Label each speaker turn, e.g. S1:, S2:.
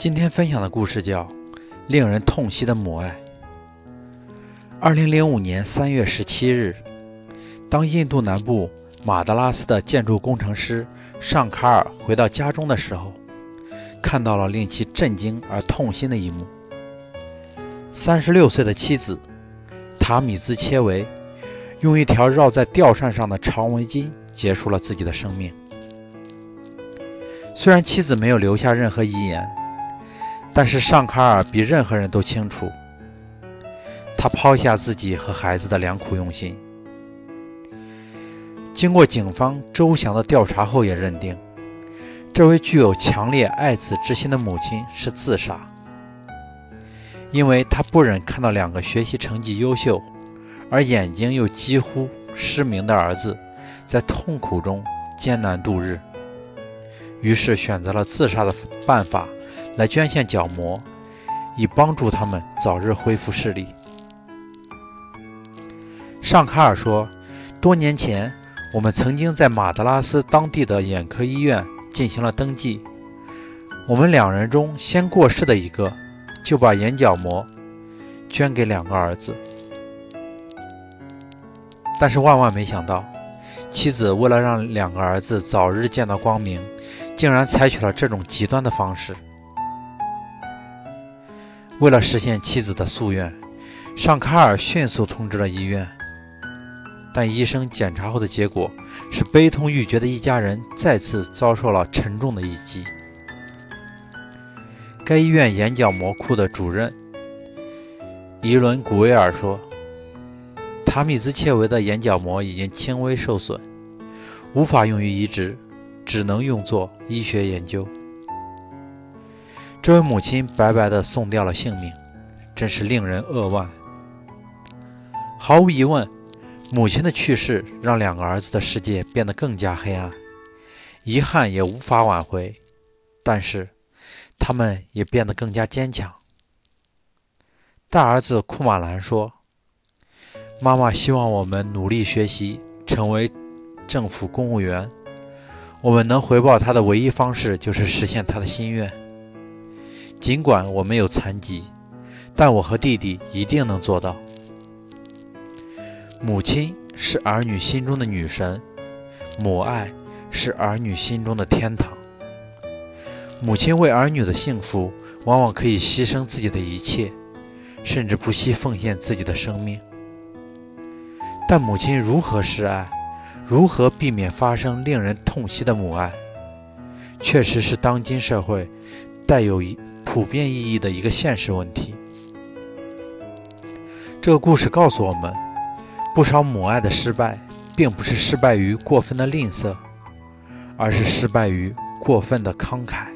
S1: 今天分享的故事叫《令人痛惜的母爱》。二零零五年三月十七日，当印度南部马德拉斯的建筑工程师尚卡尔回到家中的时候，看到了令其震惊而痛心的一幕：三十六岁的妻子塔米兹切维用一条绕在吊扇上的长围巾结束了自己的生命。虽然妻子没有留下任何遗言。但是尚卡尔比任何人都清楚，他抛下自己和孩子的良苦用心。经过警方周详的调查后，也认定这位具有强烈爱子之心的母亲是自杀，因为她不忍看到两个学习成绩优秀，而眼睛又几乎失明的儿子在痛苦中艰难度日，于是选择了自杀的办法。来捐献角膜，以帮助他们早日恢复视力。尚卡尔说：“多年前，我们曾经在马德拉斯当地的眼科医院进行了登记。我们两人中先过世的一个，就把眼角膜捐给两个儿子。但是万万没想到，妻子为了让两个儿子早日见到光明，竟然采取了这种极端的方式。”为了实现妻子的夙愿，尚卡尔迅速通知了医院，但医生检查后的结果是悲痛欲绝的一家人再次遭受了沉重的一击。该医院眼角膜库的主任伊伦·古维尔说：“塔米兹切维的眼角膜已经轻微受损，无法用于移植，只能用作医学研究。”这位母亲白白地送掉了性命，真是令人扼腕。毫无疑问，母亲的去世让两个儿子的世界变得更加黑暗，遗憾也无法挽回。但是，他们也变得更加坚强。大儿子库马兰说：“妈妈希望我们努力学习，成为政府公务员。我们能回报她的唯一方式就是实现她的心愿。”尽管我没有残疾，但我和弟弟一定能做到。母亲是儿女心中的女神，母爱是儿女心中的天堂。母亲为儿女的幸福，往往可以牺牲自己的一切，甚至不惜奉献自己的生命。但母亲如何示爱，如何避免发生令人痛惜的母爱，确实是当今社会带有。普遍意义的一个现实问题。这个故事告诉我们，不少母爱的失败，并不是失败于过分的吝啬，而是失败于过分的慷慨。